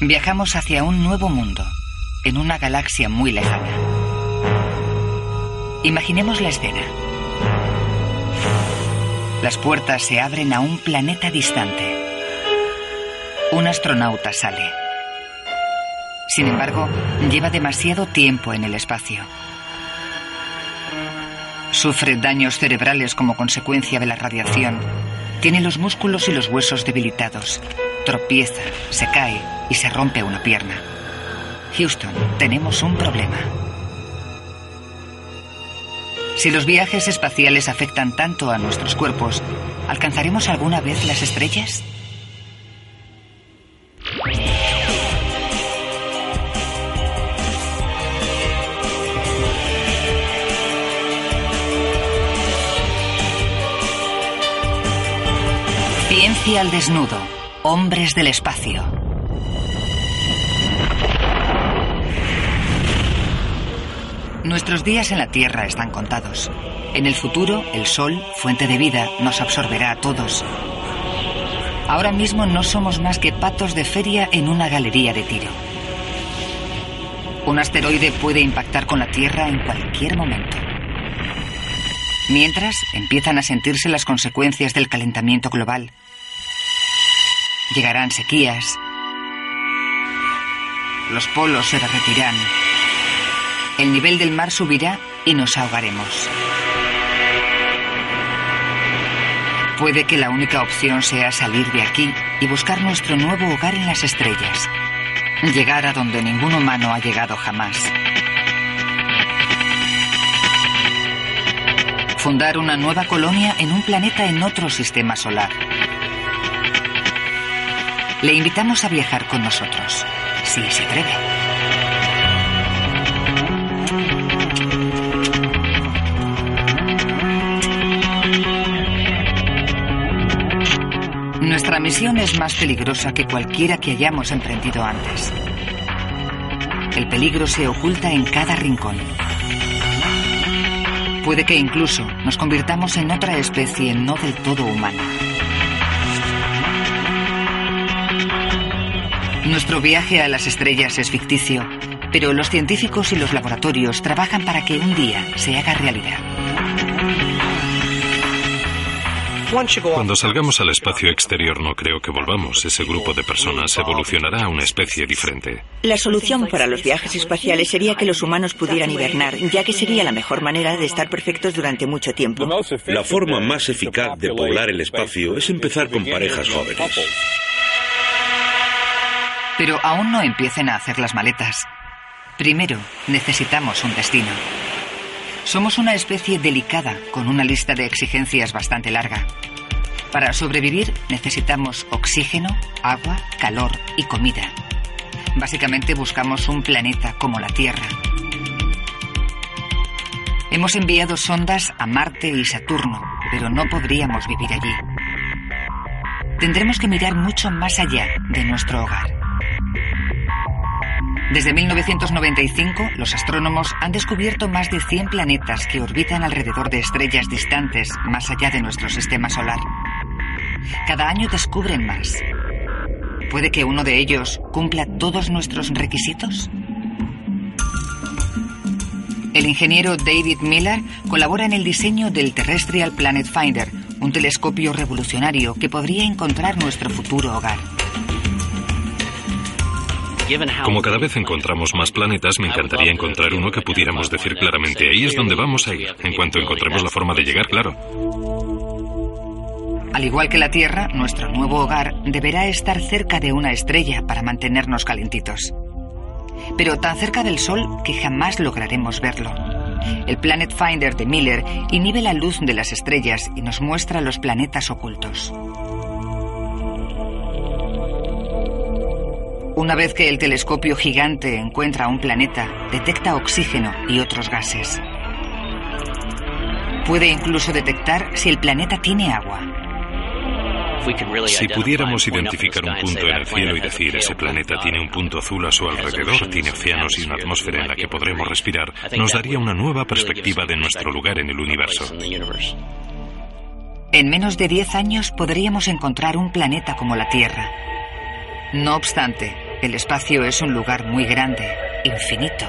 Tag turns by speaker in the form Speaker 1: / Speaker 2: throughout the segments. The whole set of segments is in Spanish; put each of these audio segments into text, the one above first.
Speaker 1: Viajamos hacia un nuevo mundo, en una galaxia muy lejana. Imaginemos la escena. Las puertas se abren a un planeta distante. Un astronauta sale. Sin embargo, lleva demasiado tiempo en el espacio. Sufre daños cerebrales como consecuencia de la radiación. Tiene los músculos y los huesos debilitados. Tropieza, se cae y se rompe una pierna. Houston, tenemos un problema. Si los viajes espaciales afectan tanto a nuestros cuerpos, ¿alcanzaremos alguna vez las estrellas? Ciencia al desnudo. Hombres del espacio. Nuestros días en la Tierra están contados. En el futuro, el Sol, fuente de vida, nos absorberá a todos. Ahora mismo no somos más que patos de feria en una galería de tiro. Un asteroide puede impactar con la Tierra en cualquier momento. Mientras, empiezan a sentirse las consecuencias del calentamiento global. Llegarán sequías. Los polos se derretirán. El nivel del mar subirá y nos ahogaremos. Puede que la única opción sea salir de aquí y buscar nuestro nuevo hogar en las estrellas. Llegar a donde ningún humano ha llegado jamás. Fundar una nueva colonia en un planeta en otro sistema solar. Le invitamos a viajar con nosotros, si se atreve. Nuestra misión es más peligrosa que cualquiera que hayamos emprendido antes. El peligro se oculta en cada rincón. Puede que incluso nos convirtamos en otra especie no del todo humana. Nuestro viaje a las estrellas es ficticio, pero los científicos y los laboratorios trabajan para que un día se haga realidad.
Speaker 2: Cuando salgamos al espacio exterior no creo que volvamos. Ese grupo de personas evolucionará a una especie diferente.
Speaker 3: La solución para los viajes espaciales sería que los humanos pudieran hibernar, ya que sería la mejor manera de estar perfectos durante mucho tiempo.
Speaker 4: La forma más eficaz de poblar el espacio es empezar con parejas jóvenes.
Speaker 1: Pero aún no empiecen a hacer las maletas. Primero, necesitamos un destino. Somos una especie delicada con una lista de exigencias bastante larga. Para sobrevivir necesitamos oxígeno, agua, calor y comida. Básicamente buscamos un planeta como la Tierra. Hemos enviado sondas a Marte y Saturno, pero no podríamos vivir allí. Tendremos que mirar mucho más allá de nuestro hogar. Desde 1995, los astrónomos han descubierto más de 100 planetas que orbitan alrededor de estrellas distantes más allá de nuestro sistema solar. Cada año descubren más. ¿Puede que uno de ellos cumpla todos nuestros requisitos? El ingeniero David Miller colabora en el diseño del Terrestrial Planet Finder, un telescopio revolucionario que podría encontrar nuestro futuro hogar.
Speaker 2: Como cada vez encontramos más planetas, me encantaría encontrar uno que pudiéramos decir claramente, ahí es donde vamos a ir, en cuanto encontremos la forma de llegar, claro.
Speaker 1: Al igual que la Tierra, nuestro nuevo hogar deberá estar cerca de una estrella para mantenernos calentitos. Pero tan cerca del Sol que jamás lograremos verlo. El Planet Finder de Miller inhibe la luz de las estrellas y nos muestra los planetas ocultos. Una vez que el telescopio gigante encuentra un planeta, detecta oxígeno y otros gases. Puede incluso detectar si el planeta tiene agua.
Speaker 2: Si pudiéramos identificar un punto en el cielo y decir ese planeta tiene un punto azul a su alrededor, tiene océanos y una atmósfera en la que podremos respirar, nos daría una nueva perspectiva de nuestro lugar en el universo.
Speaker 1: En menos de 10 años podríamos encontrar un planeta como la Tierra. No obstante, El espacio es un lugar muy grande, infinito.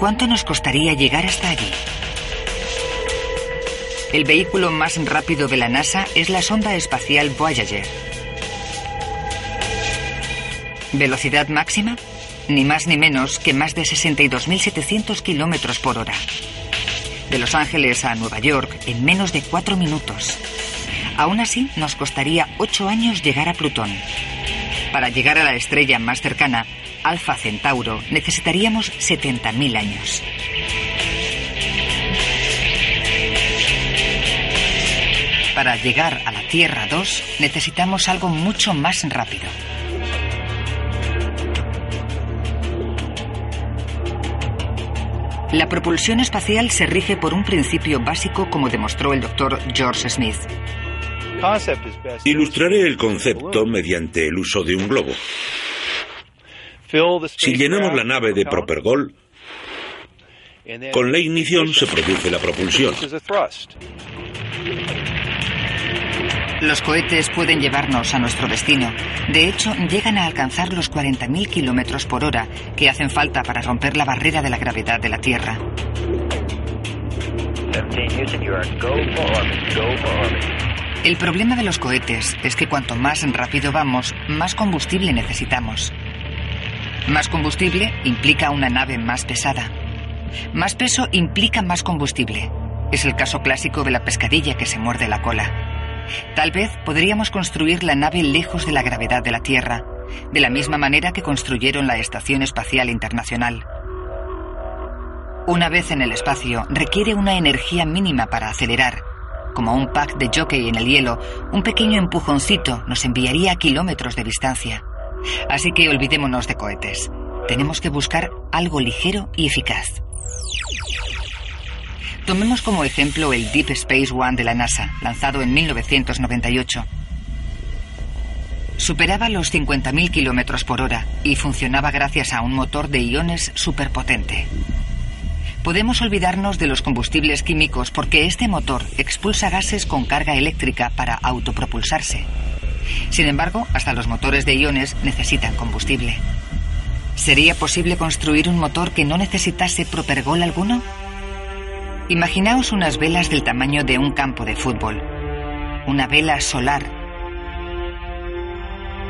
Speaker 1: ¿Cuánto nos costaría llegar hasta allí? El vehículo más rápido de la NASA es la sonda espacial Voyager. ¿Velocidad máxima? Ni más ni menos que más de 62.700 kilómetros por hora. De Los Ángeles a Nueva York en menos de cuatro minutos. Aún así, nos costaría ocho años llegar a Plutón. Para llegar a la estrella más cercana, Alfa Centauro, necesitaríamos 70.000 años. Para llegar a la Tierra 2 necesitamos algo mucho más rápido. La propulsión espacial se rige por un principio básico como demostró el doctor George Smith.
Speaker 4: Ilustraré el concepto mediante el uso de un globo. Si llenamos la nave de propergol, con la ignición se produce la propulsión.
Speaker 1: Los cohetes pueden llevarnos a nuestro destino. De hecho, llegan a alcanzar los 40.000 kilómetros por hora que hacen falta para romper la barrera de la gravedad de la Tierra. El problema de los cohetes es que cuanto más rápido vamos, más combustible necesitamos. Más combustible implica una nave más pesada. Más peso implica más combustible. Es el caso clásico de la pescadilla que se muerde la cola. Tal vez podríamos construir la nave lejos de la gravedad de la Tierra, de la misma manera que construyeron la Estación Espacial Internacional. Una vez en el espacio, requiere una energía mínima para acelerar. Como un pack de jockey en el hielo, un pequeño empujoncito nos enviaría a kilómetros de distancia. Así que olvidémonos de cohetes. Tenemos que buscar algo ligero y eficaz. Tomemos como ejemplo el Deep Space One de la NASA, lanzado en 1998. Superaba los 50.000 kilómetros por hora y funcionaba gracias a un motor de iones superpotente. Podemos olvidarnos de los combustibles químicos porque este motor expulsa gases con carga eléctrica para autopropulsarse. Sin embargo, hasta los motores de iones necesitan combustible. ¿Sería posible construir un motor que no necesitase propergol alguno? Imaginaos unas velas del tamaño de un campo de fútbol. Una vela solar.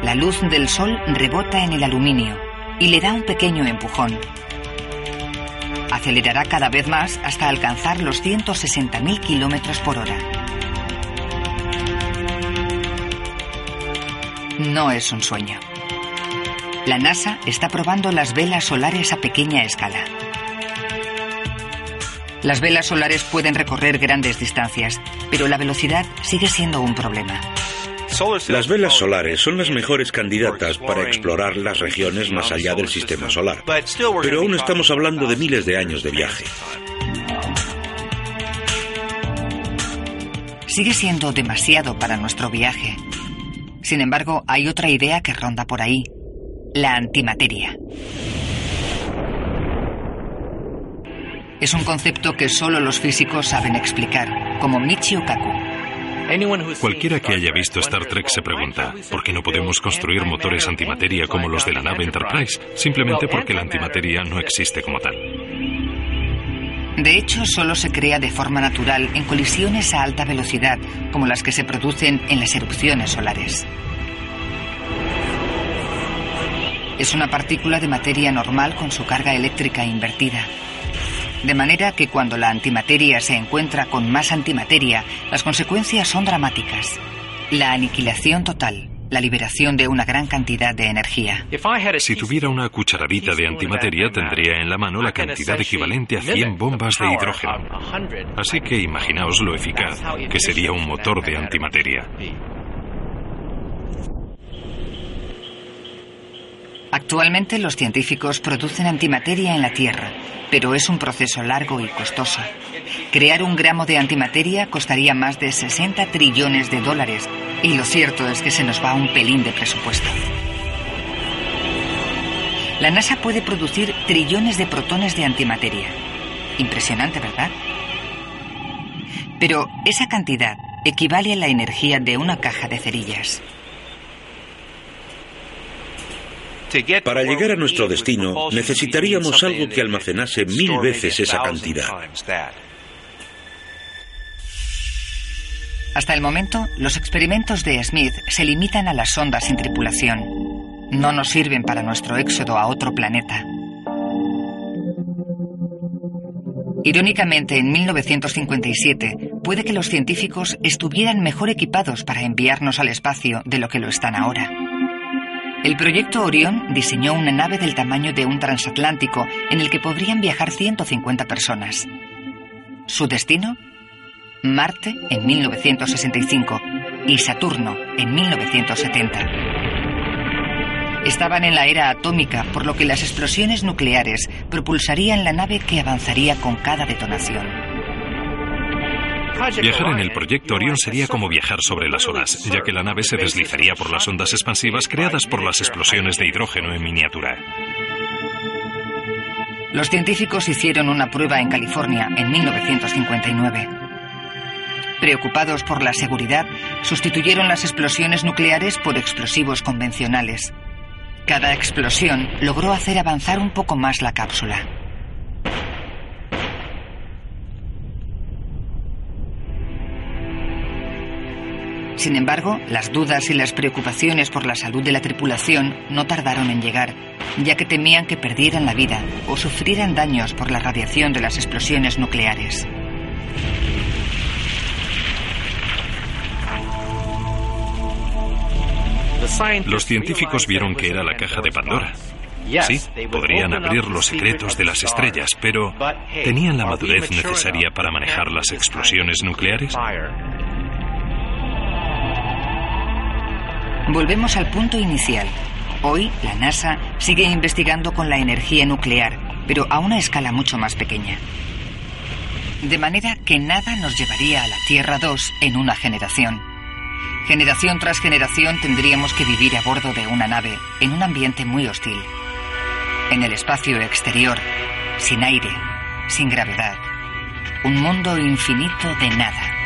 Speaker 1: La luz del sol rebota en el aluminio y le da un pequeño empujón. Acelerará cada vez más hasta alcanzar los 160.000 kilómetros por hora. No es un sueño. La NASA está probando las velas solares a pequeña escala. Las velas solares pueden recorrer grandes distancias, pero la velocidad sigue siendo un problema.
Speaker 4: Las velas solares son las mejores candidatas para explorar las regiones más allá del sistema solar, pero aún estamos hablando de miles de años de viaje.
Speaker 1: Sigue siendo demasiado para nuestro viaje. Sin embargo, hay otra idea que ronda por ahí, la antimateria. Es un concepto que solo los físicos saben explicar, como Michio Kaku.
Speaker 2: Cualquiera que haya visto Star Trek se pregunta, ¿por qué no podemos construir motores antimateria como los de la nave Enterprise? Simplemente porque la antimateria no existe como tal.
Speaker 1: De hecho, solo se crea de forma natural en colisiones a alta velocidad, como las que se producen en las erupciones solares. Es una partícula de materia normal con su carga eléctrica invertida. De manera que cuando la antimateria se encuentra con más antimateria, las consecuencias son dramáticas. La aniquilación total, la liberación de una gran cantidad de energía.
Speaker 2: Si tuviera una cucharadita de antimateria, tendría en la mano la cantidad equivalente a 100 bombas de hidrógeno. Así que imaginaos lo eficaz que sería un motor de antimateria.
Speaker 1: Actualmente los científicos producen antimateria en la Tierra, pero es un proceso largo y costoso. Crear un gramo de antimateria costaría más de 60 trillones de dólares y lo cierto es que se nos va un pelín de presupuesto. La NASA puede producir trillones de protones de antimateria. Impresionante, ¿verdad? Pero esa cantidad equivale a la energía de una caja de cerillas.
Speaker 4: Para llegar a nuestro destino necesitaríamos algo que almacenase mil veces esa cantidad.
Speaker 1: Hasta el momento, los experimentos de Smith se limitan a las sondas sin tripulación. No nos sirven para nuestro éxodo a otro planeta. Irónicamente, en 1957, puede que los científicos estuvieran mejor equipados para enviarnos al espacio de lo que lo están ahora. El proyecto Orión diseñó una nave del tamaño de un transatlántico en el que podrían viajar 150 personas. Su destino, Marte en 1965 y Saturno en 1970. Estaban en la era atómica, por lo que las explosiones nucleares propulsarían la nave que avanzaría con cada detonación.
Speaker 2: Viajar en el proyecto Orión sería como viajar sobre las olas, ya que la nave se deslizaría por las ondas expansivas creadas por las explosiones de hidrógeno en miniatura.
Speaker 1: Los científicos hicieron una prueba en California en 1959. Preocupados por la seguridad, sustituyeron las explosiones nucleares por explosivos convencionales. Cada explosión logró hacer avanzar un poco más la cápsula. Sin embargo, las dudas y las preocupaciones por la salud de la tripulación no tardaron en llegar, ya que temían que perdieran la vida o sufrieran daños por la radiación de las explosiones nucleares.
Speaker 2: Los científicos vieron que era la caja de Pandora. Sí, podrían abrir los secretos de las estrellas, pero ¿tenían la madurez necesaria para manejar las explosiones nucleares?
Speaker 1: Volvemos al punto inicial. Hoy, la NASA sigue investigando con la energía nuclear, pero a una escala mucho más pequeña. De manera que nada nos llevaría a la Tierra 2 en una generación. Generación tras generación tendríamos que vivir a bordo de una nave en un ambiente muy hostil. En el espacio exterior, sin aire, sin gravedad. Un mundo infinito de nada.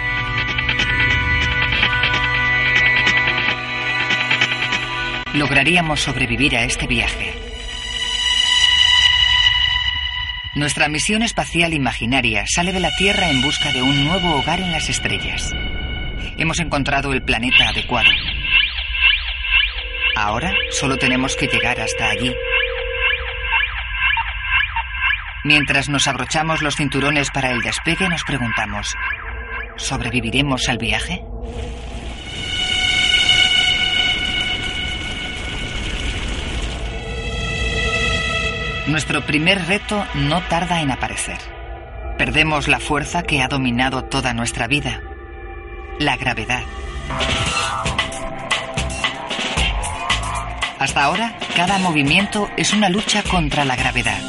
Speaker 1: Lograríamos sobrevivir a este viaje. Nuestra misión espacial imaginaria sale de la Tierra en busca de un nuevo hogar en las estrellas. Hemos encontrado el planeta adecuado. Ahora solo tenemos que llegar hasta allí. Mientras nos abrochamos los cinturones para el despegue, nos preguntamos, ¿sobreviviremos al viaje? Nuestro primer reto no tarda en aparecer. Perdemos la fuerza que ha dominado toda nuestra vida, la gravedad. Hasta ahora, cada movimiento es una lucha contra la gravedad.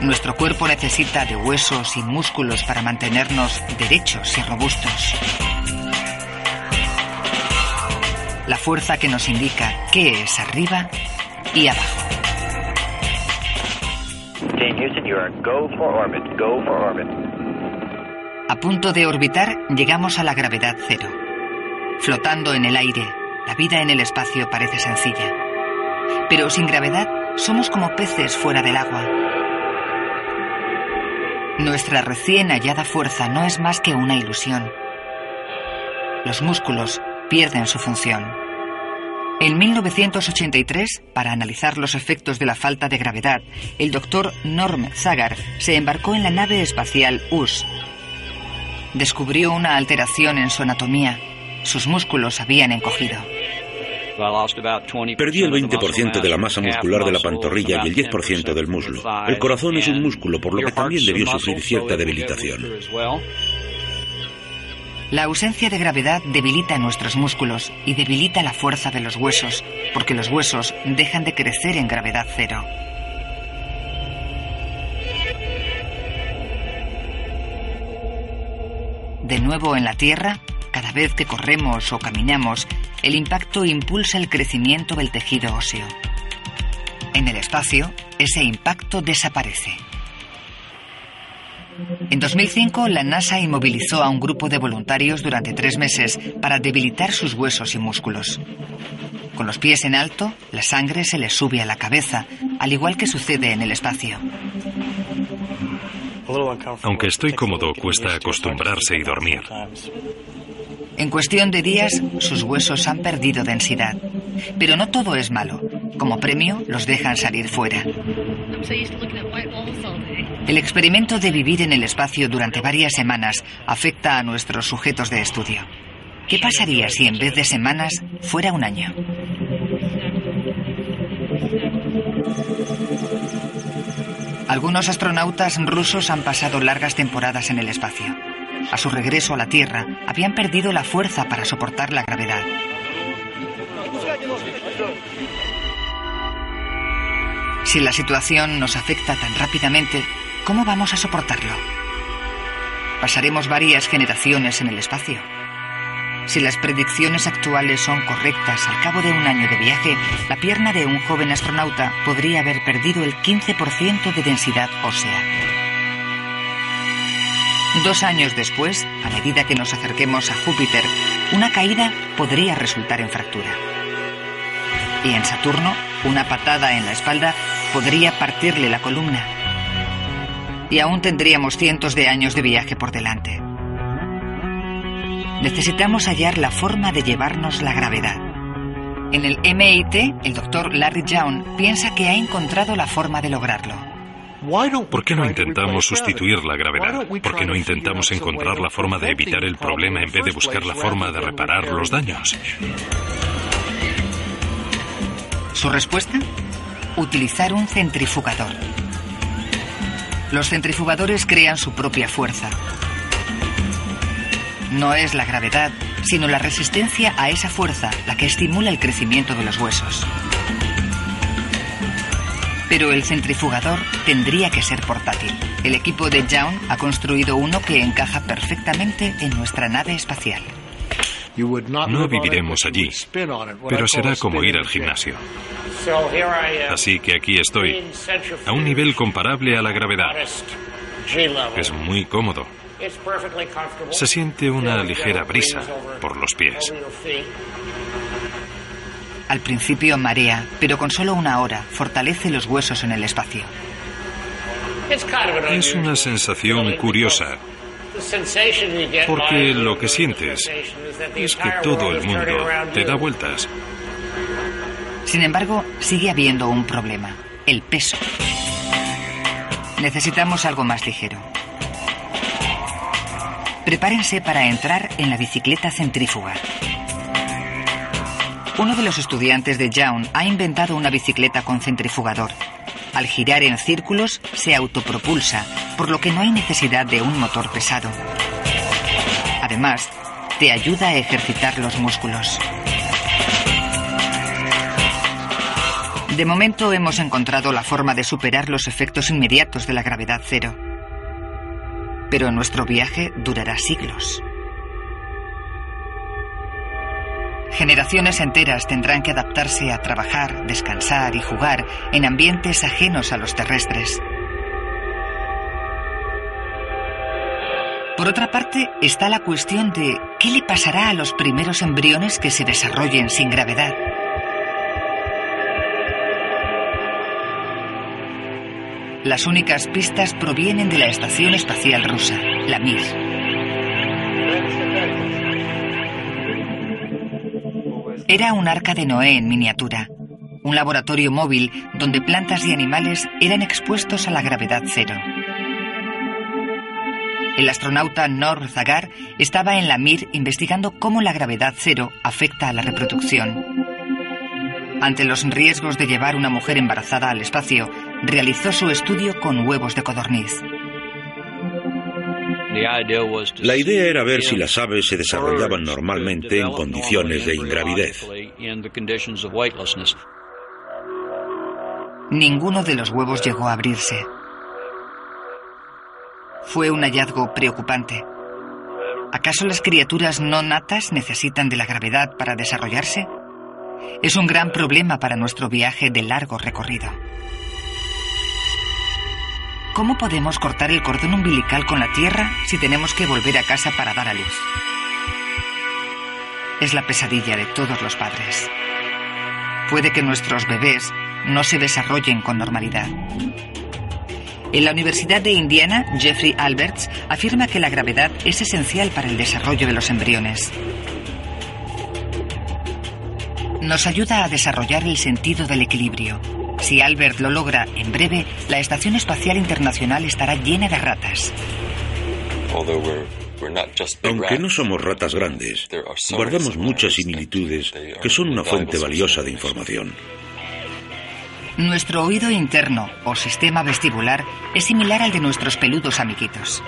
Speaker 1: Nuestro cuerpo necesita de huesos y músculos para mantenernos derechos y robustos. La fuerza que nos indica qué es arriba y abajo. A punto de orbitar, llegamos a la gravedad cero. Flotando en el aire, la vida en el espacio parece sencilla. Pero sin gravedad, somos como peces fuera del agua. Nuestra recién hallada fuerza no es más que una ilusión. Los músculos pierden su función. En 1983, para analizar los efectos de la falta de gravedad, el doctor Norm Zagar se embarcó en la nave espacial US. Descubrió una alteración en su anatomía. Sus músculos habían encogido.
Speaker 4: Perdí el 20% de la masa muscular de la pantorrilla y el 10% del muslo. El corazón es un músculo, por lo que también debió sufrir cierta debilitación.
Speaker 1: La ausencia de gravedad debilita nuestros músculos y debilita la fuerza de los huesos, porque los huesos dejan de crecer en gravedad cero. De nuevo en la Tierra, cada vez que corremos o caminamos, el impacto impulsa el crecimiento del tejido óseo. En el espacio, ese impacto desaparece. En 2005, la NASA inmovilizó a un grupo de voluntarios durante tres meses para debilitar sus huesos y músculos. Con los pies en alto, la sangre se les sube a la cabeza, al igual que sucede en el espacio.
Speaker 2: Aunque estoy cómodo, cuesta acostumbrarse y dormir.
Speaker 1: En cuestión de días, sus huesos han perdido densidad. Pero no todo es malo. Como premio, los dejan salir fuera. El experimento de vivir en el espacio durante varias semanas afecta a nuestros sujetos de estudio. ¿Qué pasaría si en vez de semanas fuera un año? Algunos astronautas rusos han pasado largas temporadas en el espacio. A su regreso a la Tierra, habían perdido la fuerza para soportar la gravedad. Si la situación nos afecta tan rápidamente, ¿cómo vamos a soportarlo? Pasaremos varias generaciones en el espacio. Si las predicciones actuales son correctas, al cabo de un año de viaje, la pierna de un joven astronauta podría haber perdido el 15% de densidad ósea. Dos años después, a medida que nos acerquemos a Júpiter, una caída podría resultar en fractura. Y en Saturno, una patada en la espalda podría partirle la columna. Y aún tendríamos cientos de años de viaje por delante. Necesitamos hallar la forma de llevarnos la gravedad. En el MIT, el doctor Larry Young piensa que ha encontrado la forma de lograrlo.
Speaker 2: ¿Por qué no intentamos sustituir la gravedad? ¿Por qué no intentamos encontrar la forma de evitar el problema en vez de buscar la forma de reparar los daños?
Speaker 1: ¿Su respuesta? Utilizar un centrifugador. Los centrifugadores crean su propia fuerza, no es la gravedad, sino la resistencia a esa fuerza la que estimula el crecimiento de los huesos. Pero el centrifugador tendría que ser portátil. El equipo de Young ha construido uno que encaja perfectamente en nuestra nave espacial.
Speaker 2: No viviremos allí, pero será como ir al gimnasio. Así que aquí estoy, a un nivel comparable a la gravedad. Es muy cómodo. Se siente una ligera brisa por los pies.
Speaker 1: Al principio marea, pero con solo una hora fortalece los huesos en el espacio.
Speaker 2: Es una sensación curiosa, porque lo que sientes es que todo el mundo te da vueltas.
Speaker 1: Sin embargo, sigue habiendo un problema, el peso. Necesitamos algo más ligero. Prepárense para entrar en la bicicleta centrífuga. Uno de los estudiantes de Young ha inventado una bicicleta con centrifugador. Al girar en círculos se autopropulsa, por lo que no hay necesidad de un motor pesado. Además, te ayuda a ejercitar los músculos. De momento hemos encontrado la forma de superar los efectos inmediatos de la gravedad cero pero nuestro viaje durará siglos. Generaciones enteras tendrán que adaptarse a trabajar, descansar y jugar en ambientes ajenos a los terrestres. Por otra parte, está la cuestión de qué le pasará a los primeros embriones que se desarrollen sin gravedad. Las únicas pistas provienen de la Estación Espacial Rusa, la Mir. Era un arca de Noé en miniatura, un laboratorio móvil donde plantas y animales eran expuestos a la gravedad cero. El astronauta Nor Zagar estaba en la Mir investigando cómo la gravedad cero afecta a la reproducción. Ante los riesgos de llevar una mujer embarazada al espacio, realizó su estudio con huevos de codorniz.
Speaker 4: La idea era ver si las aves se desarrollaban normalmente en condiciones de ingravidez.
Speaker 1: Ninguno de los huevos llegó a abrirse. Fue un hallazgo preocupante. ¿Acaso las criaturas no natas necesitan de la gravedad para desarrollarse? Es un gran problema para nuestro viaje de largo recorrido. ¿Cómo podemos cortar el cordón umbilical con la Tierra si tenemos que volver a casa para dar a luz? Es la pesadilla de todos los padres. puede que nuestros bebés no se desarrollen con normalidad. En la Universidad de Indiana, Jeffrey Alberts afirma que la gravedad es esencial para el desarrollo de los embriones. Nos ayuda a desarrollar el sentido del equilibrio. Si Albert lo logra, en breve, la Estación Espacial Internacional estará llena de ratas.
Speaker 4: Aunque no somos ratas grandes, guardamos muchas similitudes que son una fuente valiosa de información.
Speaker 1: Nuestro oído interno o sistema vestibular es similar al de nuestros peludos amiguitos.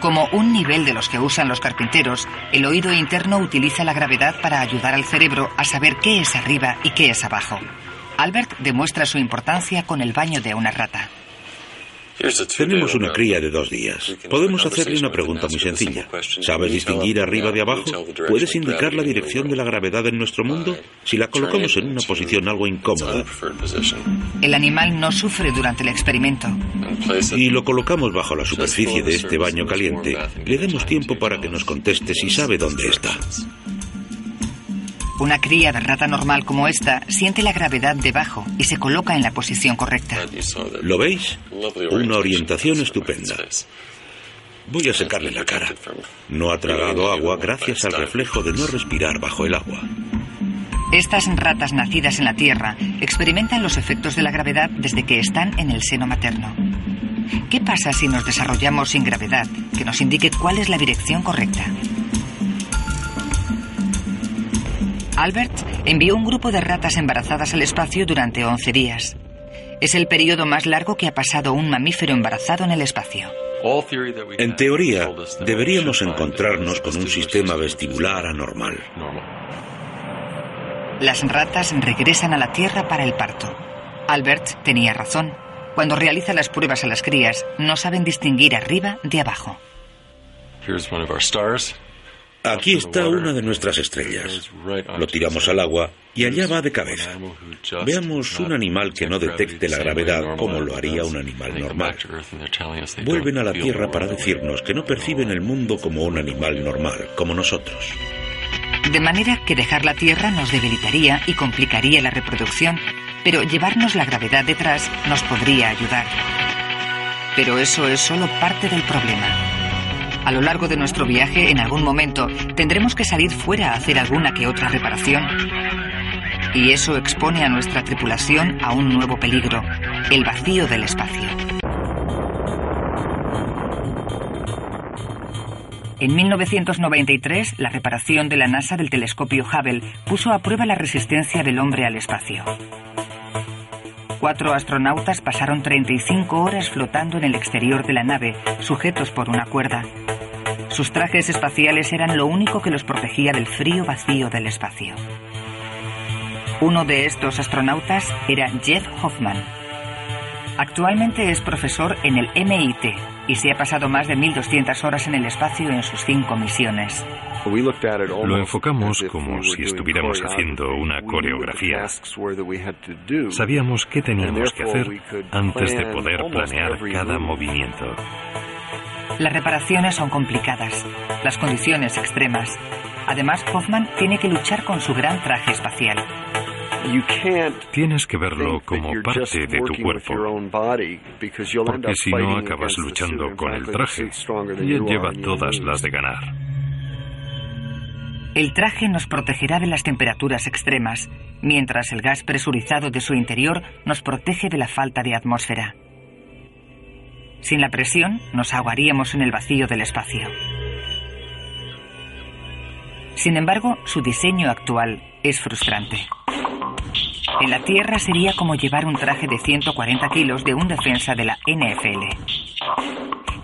Speaker 1: Como un nivel de los que usan los carpinteros, el oído interno utiliza la gravedad para ayudar al cerebro a saber qué es arriba y qué es abajo. Albert demuestra su importancia con el baño de una rata.
Speaker 4: Tenemos una cría de dos días. Podemos hacerle una pregunta muy sencilla. ¿Sabes distinguir arriba de abajo? ¿Puedes indicar la dirección de la gravedad en nuestro mundo? Si la colocamos en una posición algo incómoda.
Speaker 1: El animal no sufre durante el experimento.
Speaker 4: Y lo colocamos bajo la superficie de este baño caliente. Le demos tiempo para que nos conteste si sabe dónde está.
Speaker 1: Una cría de rata normal como esta siente la gravedad debajo y se coloca en la posición correcta.
Speaker 4: ¿Lo veis? Una orientación estupenda. Voy a secarle la cara. No ha tragado agua gracias al reflejo de no respirar bajo el agua.
Speaker 1: Estas ratas nacidas en la Tierra experimentan los efectos de la gravedad desde que están en el seno materno. ¿Qué pasa si nos desarrollamos sin gravedad, que nos indique cuál es la dirección correcta? Albert envió un grupo de ratas embarazadas al espacio durante 11 días. Es el periodo más largo que ha pasado un mamífero embarazado en el espacio.
Speaker 4: En teoría, deberíamos encontrarnos con un sistema vestibular anormal.
Speaker 1: Las ratas regresan a la Tierra para el parto. Albert tenía razón. Cuando realiza las pruebas a las crías, no saben distinguir arriba de abajo.
Speaker 4: Aquí está una de nuestras estrellas. Lo tiramos al agua y allá va de cabeza. Veamos un animal que no detecte la gravedad como lo haría un animal normal. Vuelven a la Tierra para decirnos que no perciben el mundo como un animal normal, como nosotros.
Speaker 1: De manera que dejar la Tierra nos debilitaría y complicaría la reproducción, pero llevarnos la gravedad detrás nos podría ayudar. Pero eso es solo parte del problema. A lo largo de nuestro viaje, en algún momento, tendremos que salir fuera a hacer alguna que otra reparación. Y eso expone a nuestra tripulación a un nuevo peligro, el vacío del espacio. En 1993, la reparación de la NASA del telescopio Hubble puso a prueba la resistencia del hombre al espacio. Cuatro astronautas pasaron 35 horas flotando en el exterior de la nave, sujetos por una cuerda. Sus trajes espaciales eran lo único que los protegía del frío vacío del espacio. Uno de estos astronautas era Jeff Hoffman. Actualmente es profesor en el MIT y se ha pasado más de 1.200 horas en el espacio en sus cinco misiones.
Speaker 2: Lo enfocamos como si estuviéramos haciendo una coreografía. Sabíamos qué teníamos que hacer antes de poder planear cada movimiento.
Speaker 1: Las reparaciones son complicadas, las condiciones extremas. Además, Hoffman tiene que luchar con su gran traje espacial.
Speaker 2: Tienes que verlo como parte de tu cuerpo, porque si no acabas luchando con el traje y él lleva todas las de ganar.
Speaker 1: El traje nos protegerá de las temperaturas extremas, mientras el gas presurizado de su interior nos protege de la falta de atmósfera. Sin la presión, nos ahogaríamos en el vacío del espacio. Sin embargo, su diseño actual es frustrante. En la Tierra sería como llevar un traje de 140 kilos de un defensa de la NFL.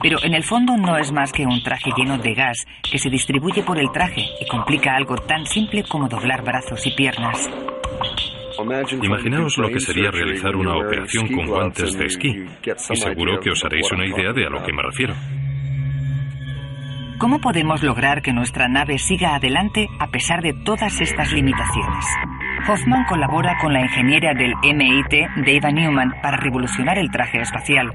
Speaker 1: Pero en el fondo no es más que un traje lleno de gas que se distribuye por el traje y complica algo tan simple como doblar brazos y piernas.
Speaker 2: Imaginaos lo que sería realizar una operación con guantes de esquí. Y seguro que os haréis una idea de a lo que me refiero.
Speaker 1: ¿Cómo podemos lograr que nuestra nave siga adelante a pesar de todas estas limitaciones? Hoffman colabora con la ingeniera del MIT, Deva Newman, para revolucionar el traje espacial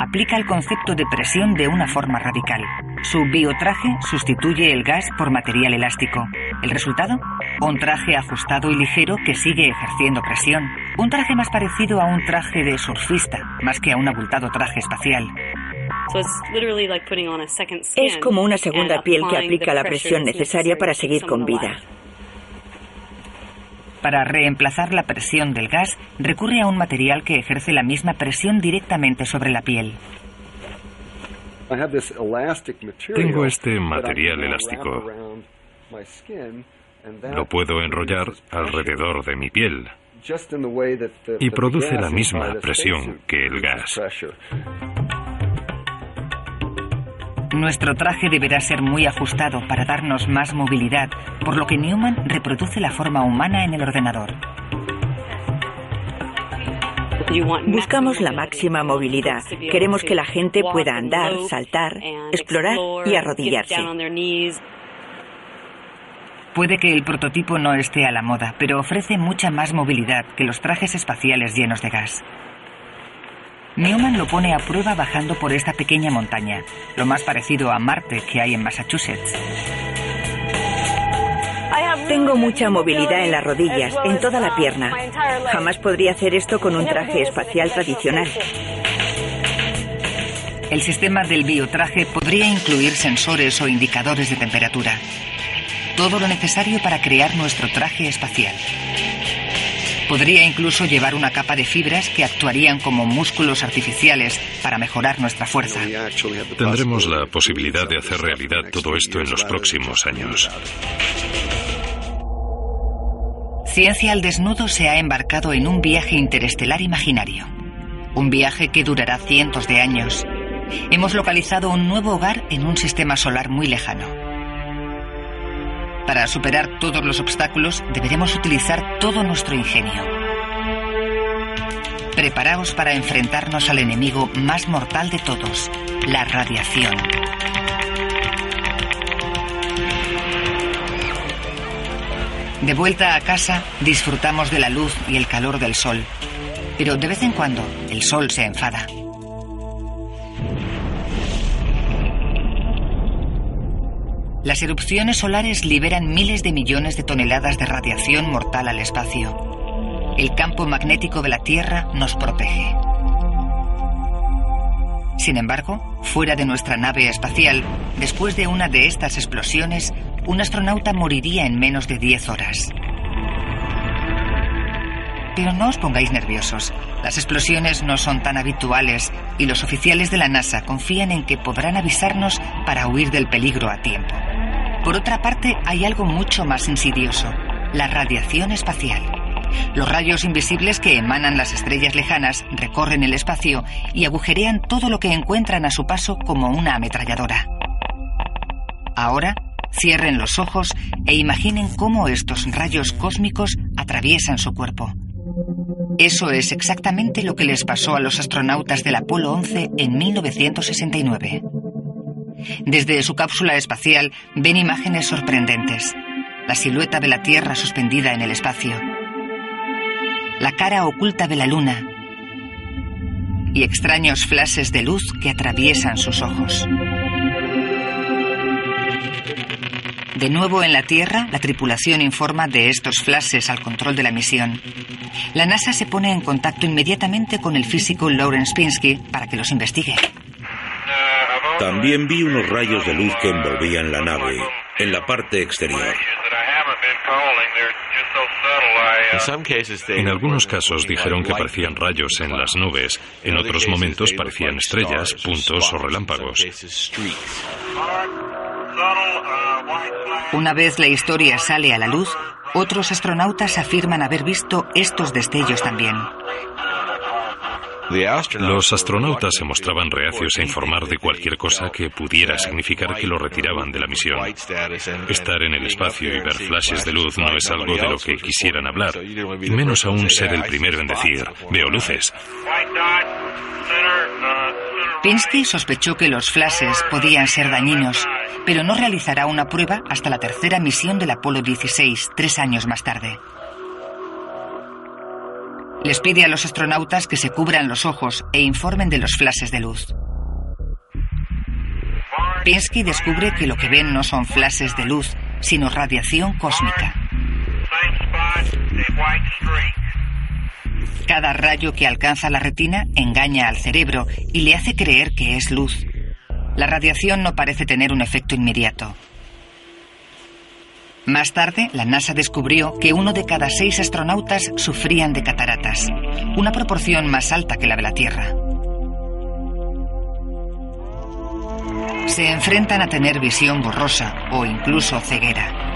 Speaker 1: aplica el concepto de presión de una forma radical. Su biotraje sustituye el gas por material elástico. ¿El resultado? Un traje ajustado y ligero que sigue ejerciendo presión. Un traje más parecido a un traje de surfista, más que a un abultado traje espacial.
Speaker 3: Es como una segunda piel que aplica la presión necesaria para seguir con vida.
Speaker 1: Para reemplazar la presión del gas, recurre a un material que ejerce la misma presión directamente sobre la piel.
Speaker 2: Tengo este material elástico. Lo puedo enrollar alrededor de mi piel y produce la misma presión que el gas.
Speaker 1: Nuestro traje deberá ser muy ajustado para darnos más movilidad, por lo que Newman reproduce la forma humana en el ordenador.
Speaker 3: Buscamos la máxima movilidad. Queremos que la gente pueda andar, saltar, explorar y arrodillarse.
Speaker 1: Puede que el prototipo no esté a la moda, pero ofrece mucha más movilidad que los trajes espaciales llenos de gas. Newman lo pone a prueba bajando por esta pequeña montaña, lo más parecido a Marte que hay en Massachusetts.
Speaker 3: Tengo mucha movilidad en las rodillas, en toda la pierna. Jamás podría hacer esto con un traje espacial tradicional.
Speaker 1: El sistema del biotraje podría incluir sensores o indicadores de temperatura. Todo lo necesario para crear nuestro traje espacial. Podría incluso llevar una capa de fibras que actuarían como músculos artificiales para mejorar nuestra fuerza.
Speaker 2: Tendremos la posibilidad de hacer realidad todo esto en los próximos años.
Speaker 1: Ciencia al Desnudo se ha embarcado en un viaje interestelar imaginario. Un viaje que durará cientos de años. Hemos localizado un nuevo hogar en un sistema solar muy lejano. Para superar todos los obstáculos deberemos utilizar todo nuestro ingenio. Preparaos para enfrentarnos al enemigo más mortal de todos, la radiación. De vuelta a casa, disfrutamos de la luz y el calor del sol, pero de vez en cuando el sol se enfada. Las erupciones solares liberan miles de millones de toneladas de radiación mortal al espacio. El campo magnético de la Tierra nos protege. Sin embargo, fuera de nuestra nave espacial, después de una de estas explosiones, un astronauta moriría en menos de 10 horas. Pero no os pongáis nerviosos. Las explosiones no son tan habituales y los oficiales de la NASA confían en que podrán avisarnos para huir del peligro a tiempo. Por otra parte, hay algo mucho más insidioso, la radiación espacial. Los rayos invisibles que emanan las estrellas lejanas recorren el espacio y agujerean todo lo que encuentran a su paso como una ametralladora. Ahora, cierren los ojos e imaginen cómo estos rayos cósmicos atraviesan su cuerpo. Eso es exactamente lo que les pasó a los astronautas del Apolo 11 en 1969. Desde su cápsula espacial ven imágenes sorprendentes. La silueta de la Tierra suspendida en el espacio. La cara oculta de la Luna. Y extraños flashes de luz que atraviesan sus ojos. De nuevo en la Tierra, la tripulación informa de estos flashes al control de la misión. La NASA se pone en contacto inmediatamente con el físico Lawrence Pinsky para que los investigue.
Speaker 4: También vi unos rayos de luz que envolvían la nave, en la parte exterior.
Speaker 2: En algunos casos dijeron que parecían rayos en las nubes, en otros momentos parecían estrellas, puntos o relámpagos.
Speaker 1: Una vez la historia sale a la luz, otros astronautas afirman haber visto estos destellos también.
Speaker 2: Los astronautas se mostraban reacios a informar de cualquier cosa que pudiera significar que lo retiraban de la misión. Estar en el espacio y ver flashes de luz no es algo de lo que quisieran hablar, y menos aún ser el primero en decir, veo luces.
Speaker 1: Pinsky sospechó que los flashes podían ser dañinos, pero no realizará una prueba hasta la tercera misión del Apolo 16, tres años más tarde. Les pide a los astronautas que se cubran los ojos e informen de los flashes de luz. Pinsky descubre que lo que ven no son flashes de luz, sino radiación cósmica. Cada rayo que alcanza la retina engaña al cerebro y le hace creer que es luz. La radiación no parece tener un efecto inmediato. Más tarde, la NASA descubrió que uno de cada seis astronautas sufrían de cataratas, una proporción más alta que la de la Tierra. Se enfrentan a tener visión borrosa o incluso ceguera.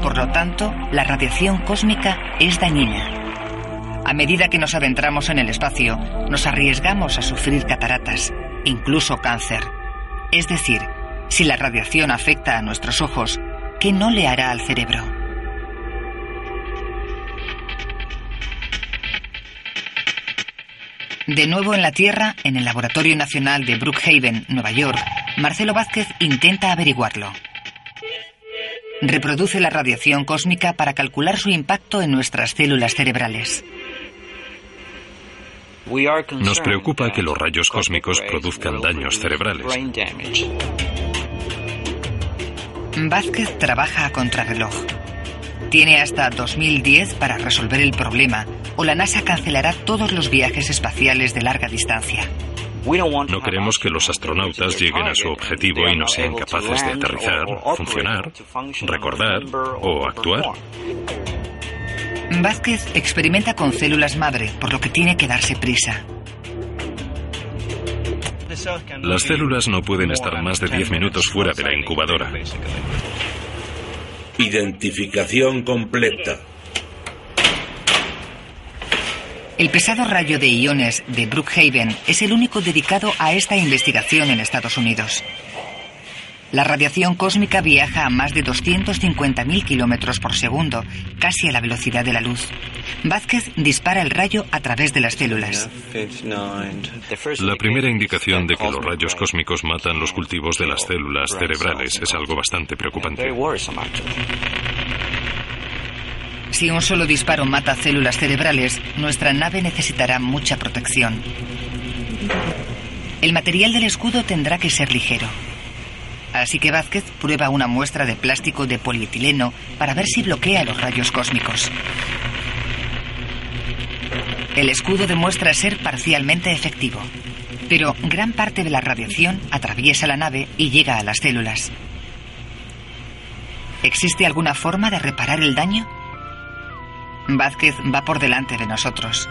Speaker 1: Por lo tanto, la radiación cósmica es dañina. A medida que nos adentramos en el espacio, nos arriesgamos a sufrir cataratas, incluso cáncer. Es decir, si la radiación afecta a nuestros ojos, ¿qué no le hará al cerebro? De nuevo en la Tierra, en el Laboratorio Nacional de Brookhaven, Nueva York, Marcelo Vázquez intenta averiguarlo. Reproduce la radiación cósmica para calcular su impacto en nuestras células cerebrales.
Speaker 2: Nos preocupa que los rayos cósmicos produzcan daños cerebrales.
Speaker 1: Vázquez trabaja a contrarreloj. Tiene hasta 2010 para resolver el problema o la NASA cancelará todos los viajes espaciales de larga distancia.
Speaker 2: No queremos que los astronautas lleguen a su objetivo y no sean capaces de aterrizar, funcionar, recordar o actuar.
Speaker 1: Vázquez experimenta con células madre, por lo que tiene que darse prisa.
Speaker 2: Las células no pueden estar más de 10 minutos fuera de la incubadora.
Speaker 4: Identificación completa.
Speaker 1: El pesado rayo de iones de Brookhaven es el único dedicado a esta investigación en Estados Unidos. La radiación cósmica viaja a más de 250.000 kilómetros por segundo, casi a la velocidad de la luz. Vázquez dispara el rayo a través de las células.
Speaker 2: La primera indicación de que los rayos cósmicos matan los cultivos de las células cerebrales es algo bastante preocupante.
Speaker 1: Si un solo disparo mata células cerebrales, nuestra nave necesitará mucha protección. El material del escudo tendrá que ser ligero. Así que Vázquez prueba una muestra de plástico de polietileno para ver si bloquea los rayos cósmicos. El escudo demuestra ser parcialmente efectivo, pero gran parte de la radiación atraviesa la nave y llega a las células. ¿Existe alguna forma de reparar el daño? Vázquez va por delante de nosotros.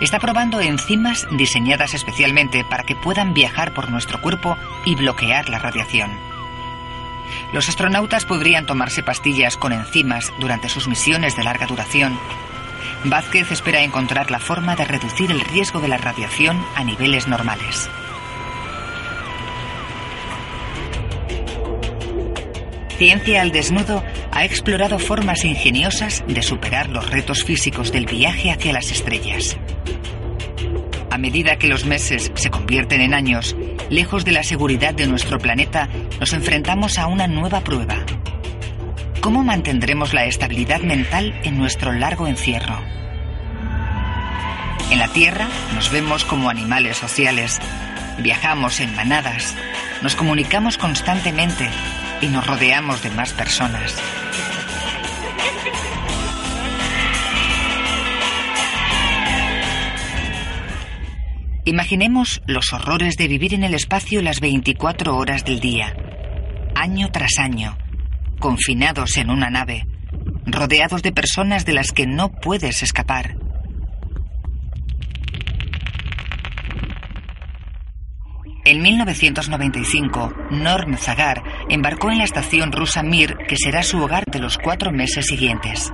Speaker 1: Está probando enzimas diseñadas especialmente para que puedan viajar por nuestro cuerpo y bloquear la radiación. Los astronautas podrían tomarse pastillas con enzimas durante sus misiones de larga duración. Vázquez espera encontrar la forma de reducir el riesgo de la radiación a niveles normales. Ciencia al Desnudo ha explorado formas ingeniosas de superar los retos físicos del viaje hacia las estrellas. A medida que los meses se convierten en años, lejos de la seguridad de nuestro planeta, nos enfrentamos a una nueva prueba. ¿Cómo mantendremos la estabilidad mental en nuestro largo encierro? En la Tierra nos vemos como animales sociales, viajamos en manadas, nos comunicamos constantemente y nos rodeamos de más personas. Imaginemos los horrores de vivir en el espacio las 24 horas del día, año tras año, confinados en una nave, rodeados de personas de las que no puedes escapar. En 1995, Norm Zagar embarcó en la estación rusa Mir, que será su hogar de los cuatro meses siguientes.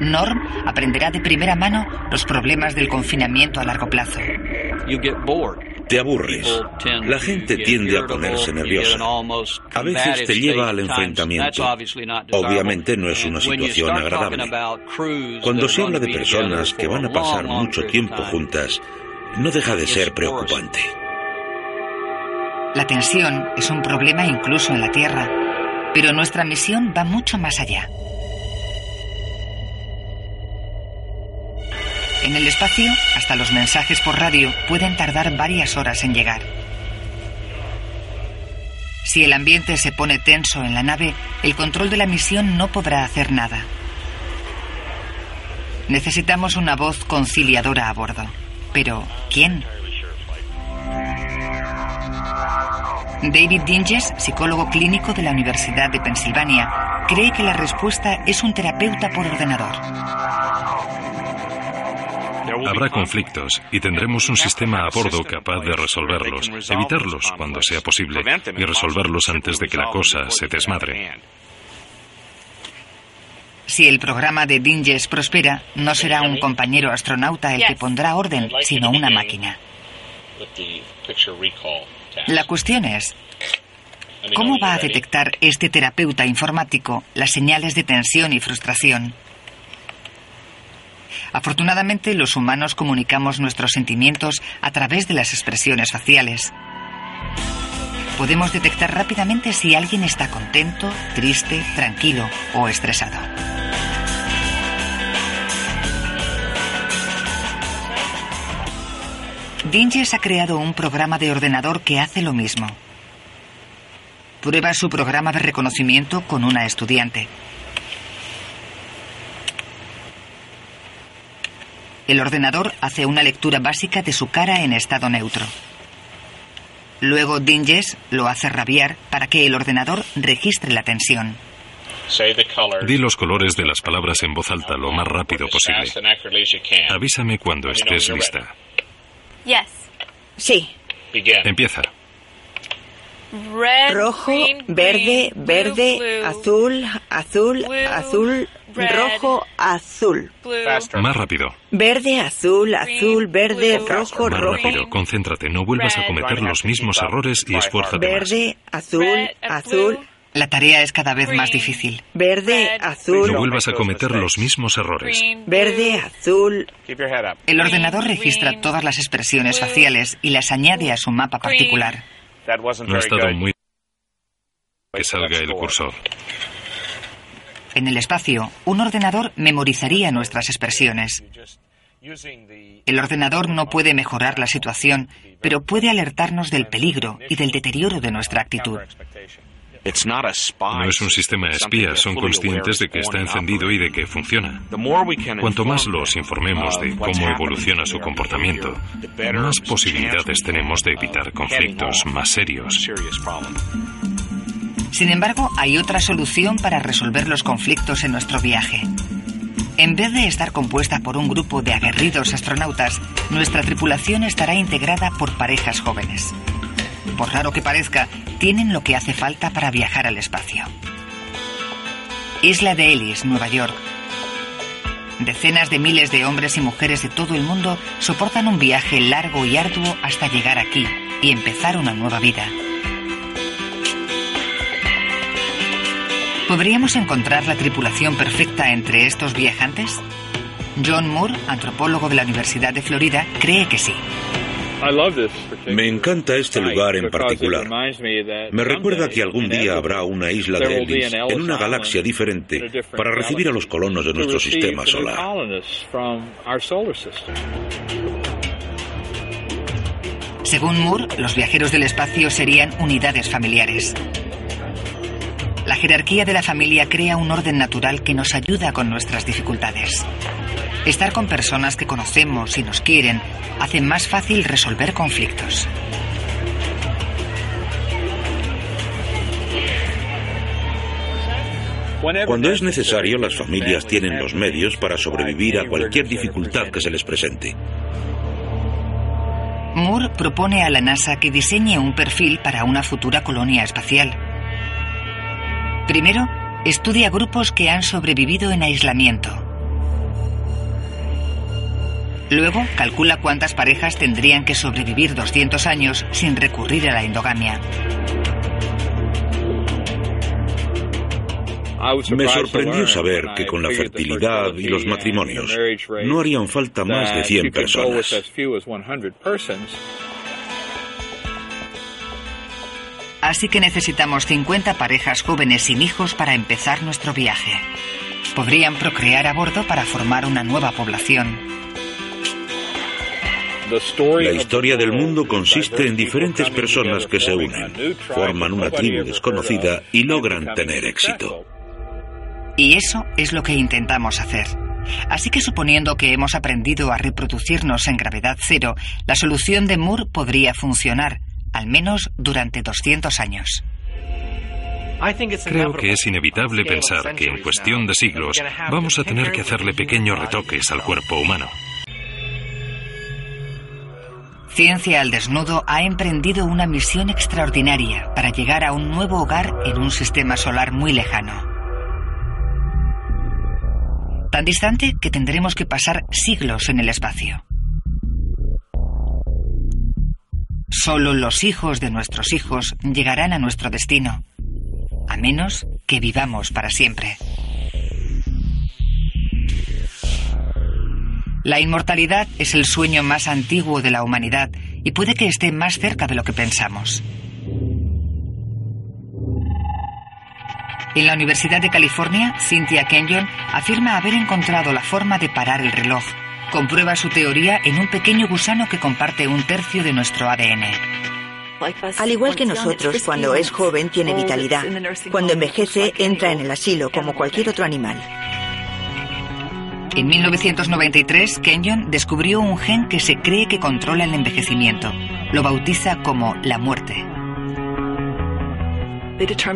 Speaker 1: Norm aprenderá de primera mano los problemas del confinamiento a largo plazo.
Speaker 4: Te aburres. La gente tiende a ponerse nerviosa. A veces te lleva al enfrentamiento. Obviamente no es una situación agradable. Cuando se habla de personas que van a pasar mucho tiempo juntas, no deja de ser preocupante.
Speaker 1: La tensión es un problema incluso en la Tierra, pero nuestra misión va mucho más allá. En el espacio, hasta los mensajes por radio pueden tardar varias horas en llegar. Si el ambiente se pone tenso en la nave, el control de la misión no podrá hacer nada. Necesitamos una voz conciliadora a bordo. Pero, ¿quién? David Dinges, psicólogo clínico de la Universidad de Pensilvania, cree que la respuesta es un terapeuta por ordenador.
Speaker 2: Habrá conflictos y tendremos un sistema a bordo capaz de resolverlos, evitarlos cuando sea posible y resolverlos antes de que la cosa se desmadre.
Speaker 1: Si el programa de Dinges prospera, no será un compañero astronauta el que pondrá orden, sino una máquina. La cuestión es, ¿cómo va a detectar este terapeuta informático las señales de tensión y frustración? Afortunadamente, los humanos comunicamos nuestros sentimientos a través de las expresiones faciales. Podemos detectar rápidamente si alguien está contento, triste, tranquilo o estresado. Dinges ha creado un programa de ordenador que hace lo mismo. Prueba su programa de reconocimiento con una estudiante. El ordenador hace una lectura básica de su cara en estado neutro. Luego Dinges lo hace rabiar para que el ordenador registre la tensión.
Speaker 2: Di los colores de las palabras en voz alta lo más rápido posible. Avísame cuando estés lista.
Speaker 3: Sí.
Speaker 2: Empieza.
Speaker 3: Rojo, verde, verde, azul, azul, azul, rojo, azul.
Speaker 2: Más rápido.
Speaker 3: Verde, azul, azul, verde, rojo,
Speaker 2: Más
Speaker 3: rojo.
Speaker 2: rápido. Concéntrate. No vuelvas a cometer los mismos errores y esfuérzate más.
Speaker 3: Verde, azul, azul,
Speaker 1: La tarea es cada vez más difícil.
Speaker 3: verde, azul,
Speaker 2: No vuelvas a cometer los mismos errores.
Speaker 3: verde, azul.
Speaker 1: El ordenador registra todas las expresiones faciales y las añade a su mapa particular.
Speaker 2: No ha estado muy que salga el cursor.
Speaker 1: En el espacio, un ordenador memorizaría nuestras expresiones. El ordenador no puede mejorar la situación, pero puede alertarnos del peligro y del deterioro de nuestra actitud.
Speaker 2: No es un sistema espía, son conscientes de que está encendido y de que funciona. Cuanto más los informemos de cómo evoluciona su comportamiento, más posibilidades tenemos de evitar conflictos más serios.
Speaker 1: Sin embargo, hay otra solución para resolver los conflictos en nuestro viaje. En vez de estar compuesta por un grupo de aguerridos astronautas, nuestra tripulación estará integrada por parejas jóvenes. Por raro que parezca, tienen lo que hace falta para viajar al espacio. Isla de Ellis, Nueva York. Decenas de miles de hombres y mujeres de todo el mundo soportan un viaje largo y arduo hasta llegar aquí y empezar una nueva vida. ¿Podríamos encontrar la tripulación perfecta entre estos viajantes? John Moore, antropólogo de la Universidad de Florida, cree que sí.
Speaker 4: Me encanta este lugar en particular. Me recuerda que algún día habrá una isla de Ellis en una galaxia diferente para recibir a los colonos de nuestro sistema solar.
Speaker 1: Según Moore, los viajeros del espacio serían unidades familiares. La jerarquía de la familia crea un orden natural que nos ayuda con nuestras dificultades. Estar con personas que conocemos y nos quieren hace más fácil resolver conflictos.
Speaker 4: Cuando es necesario, las familias tienen los medios para sobrevivir a cualquier dificultad que se les presente.
Speaker 1: Moore propone a la NASA que diseñe un perfil para una futura colonia espacial. Primero, estudia grupos que han sobrevivido en aislamiento. Luego, calcula cuántas parejas tendrían que sobrevivir 200 años sin recurrir a la endogamia.
Speaker 4: Me sorprendió saber que con la fertilidad y los matrimonios no harían falta más de 100 personas.
Speaker 1: Así que necesitamos 50 parejas jóvenes sin hijos para empezar nuestro viaje. Podrían procrear a bordo para formar una nueva población.
Speaker 4: La historia del mundo consiste en diferentes personas que se unen, forman una tribu desconocida y logran tener éxito.
Speaker 1: Y eso es lo que intentamos hacer. Así que suponiendo que hemos aprendido a reproducirnos en gravedad cero, la solución de Moore podría funcionar, al menos durante 200 años.
Speaker 2: Creo que es inevitable pensar que en cuestión de siglos vamos a tener que hacerle pequeños retoques al cuerpo humano.
Speaker 1: Ciencia al Desnudo ha emprendido una misión extraordinaria para llegar a un nuevo hogar en un sistema solar muy lejano. Tan distante que tendremos que pasar siglos en el espacio. Solo los hijos de nuestros hijos llegarán a nuestro destino, a menos que vivamos para siempre. La inmortalidad es el sueño más antiguo de la humanidad y puede que esté más cerca de lo que pensamos. En la Universidad de California, Cynthia Kenyon afirma haber encontrado la forma de parar el reloj. Comprueba su teoría en un pequeño gusano que comparte un tercio de nuestro ADN.
Speaker 3: Al igual que nosotros, cuando es joven tiene vitalidad. Cuando envejece entra en el asilo como cualquier otro animal.
Speaker 1: En 1993, Kenyon descubrió un gen que se cree que controla el envejecimiento. Lo bautiza como la muerte.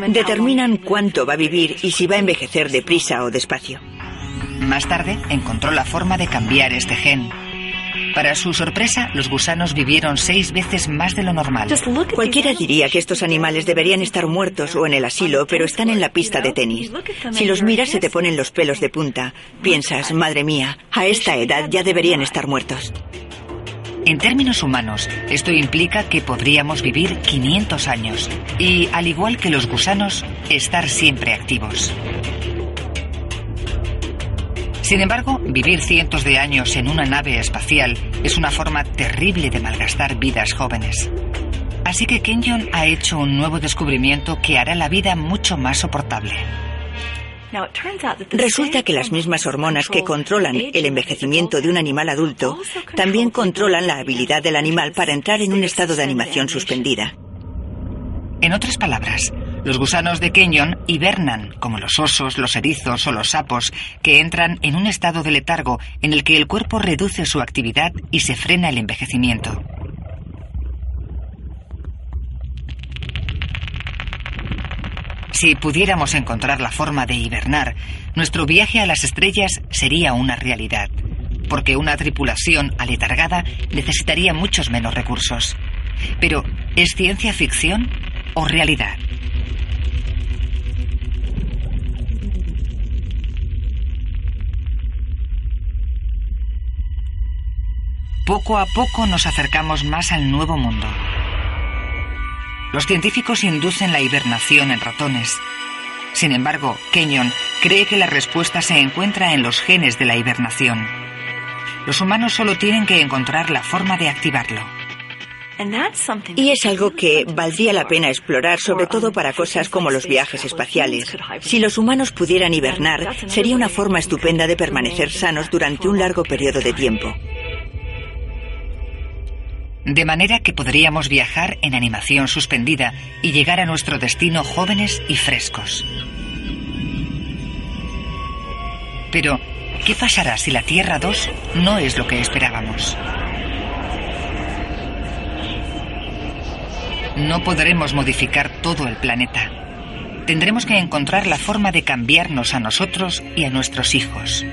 Speaker 3: Determinan cuánto va a vivir y si va a envejecer deprisa o despacio.
Speaker 1: Más tarde encontró la forma de cambiar este gen. Para su sorpresa, los gusanos vivieron seis veces más de lo normal.
Speaker 3: Cualquiera diría que estos animales deberían estar muertos o en el asilo, pero están en la pista de tenis. Si los miras se te ponen los pelos de punta. Piensas, madre mía, a esta edad ya deberían estar muertos.
Speaker 1: En términos humanos, esto implica que podríamos vivir 500 años y, al igual que los gusanos, estar siempre activos. Sin embargo, vivir cientos de años en una nave espacial es una forma terrible de malgastar vidas jóvenes. Así que Kenyon ha hecho un nuevo descubrimiento que hará la vida mucho más soportable.
Speaker 3: Resulta que las mismas hormonas que controlan el envejecimiento de un animal adulto también controlan la habilidad del animal para entrar en un estado de animación suspendida.
Speaker 1: En otras palabras, los gusanos de Kenyon hibernan, como los osos, los erizos o los sapos, que entran en un estado de letargo en el que el cuerpo reduce su actividad y se frena el envejecimiento. Si pudiéramos encontrar la forma de hibernar, nuestro viaje a las estrellas sería una realidad, porque una tripulación aletargada necesitaría muchos menos recursos. Pero, ¿es ciencia ficción o realidad? Poco a poco nos acercamos más al nuevo mundo. Los científicos inducen la hibernación en ratones. Sin embargo, Kenyon cree que la respuesta se encuentra en los genes de la hibernación. Los humanos solo tienen que encontrar la forma de activarlo.
Speaker 3: Y es algo que valdría la pena explorar, sobre todo para cosas como los viajes espaciales. Si los humanos pudieran hibernar, sería una forma estupenda de permanecer sanos durante un largo periodo de tiempo.
Speaker 1: De manera que podríamos viajar en animación suspendida y llegar a nuestro destino jóvenes y frescos. Pero, ¿qué pasará si la Tierra 2 no es lo que esperábamos? No podremos modificar todo el planeta. Tendremos que encontrar la forma de cambiarnos a nosotros y a nuestros hijos.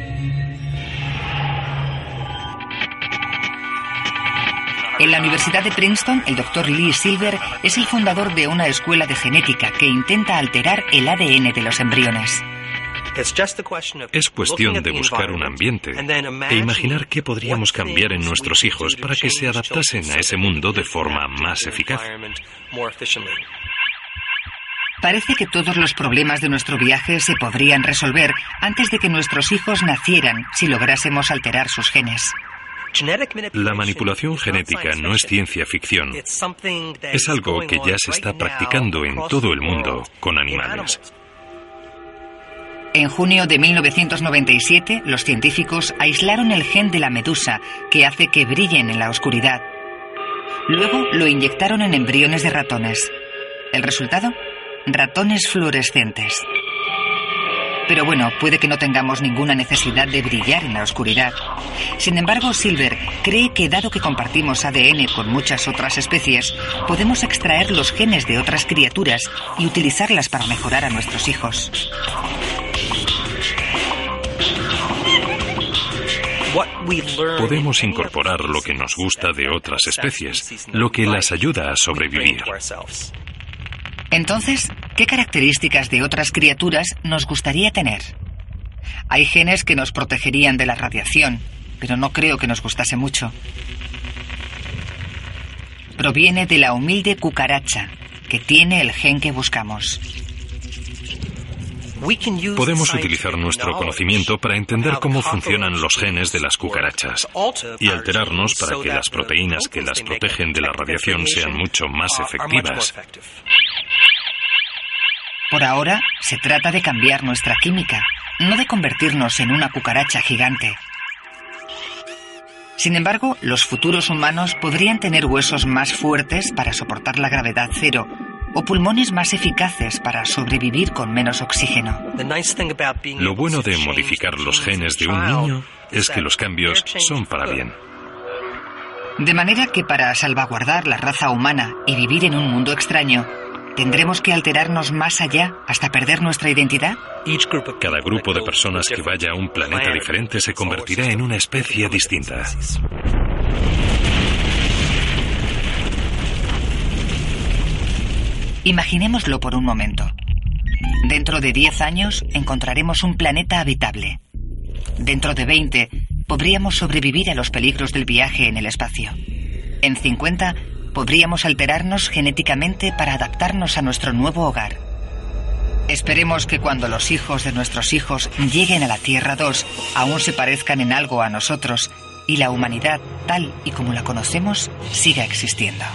Speaker 1: En la Universidad de Princeton, el doctor Lee Silver es el fundador de una escuela de genética que intenta alterar el ADN de los embriones.
Speaker 2: Es cuestión de buscar un ambiente e imaginar qué podríamos cambiar en nuestros hijos para que se adaptasen a ese mundo de forma más eficaz.
Speaker 1: Parece que todos los problemas de nuestro viaje se podrían resolver antes de que nuestros hijos nacieran si lográsemos alterar sus genes.
Speaker 2: La manipulación genética no es ciencia ficción. Es algo que ya se está practicando en todo el mundo con animales.
Speaker 1: En junio de 1997, los científicos aislaron el gen de la medusa que hace que brillen en la oscuridad. Luego lo inyectaron en embriones de ratones. ¿El resultado? Ratones fluorescentes. Pero bueno, puede que no tengamos ninguna necesidad de brillar en la oscuridad. Sin embargo, Silver cree que dado que compartimos ADN con muchas otras especies, podemos extraer los genes de otras criaturas y utilizarlas para mejorar a nuestros hijos.
Speaker 2: Podemos incorporar lo que nos gusta de otras especies, lo que las ayuda a sobrevivir.
Speaker 1: Entonces, ¿qué características de otras criaturas nos gustaría tener? Hay genes que nos protegerían de la radiación, pero no creo que nos gustase mucho. Proviene de la humilde cucaracha, que tiene el gen que buscamos.
Speaker 2: Podemos utilizar nuestro conocimiento para entender cómo funcionan los genes de las cucarachas y alterarnos para que las proteínas que las protegen de la radiación sean mucho más efectivas.
Speaker 1: Por ahora, se trata de cambiar nuestra química, no de convertirnos en una cucaracha gigante. Sin embargo, los futuros humanos podrían tener huesos más fuertes para soportar la gravedad cero o pulmones más eficaces para sobrevivir con menos oxígeno.
Speaker 2: Lo bueno de modificar los genes de un niño es que los cambios son para bien.
Speaker 1: De manera que para salvaguardar la raza humana y vivir en un mundo extraño, ¿Tendremos que alterarnos más allá hasta perder nuestra identidad?
Speaker 2: Cada grupo de personas que vaya a un planeta diferente se convertirá en una especie distinta.
Speaker 1: Imaginémoslo por un momento. Dentro de 10 años encontraremos un planeta habitable. Dentro de 20 podríamos sobrevivir a los peligros del viaje en el espacio. En 50 podríamos alterarnos genéticamente para adaptarnos a nuestro nuevo hogar. Esperemos que cuando los hijos de nuestros hijos lleguen a la Tierra 2 aún se parezcan en algo a nosotros y la humanidad tal y como la conocemos siga existiendo.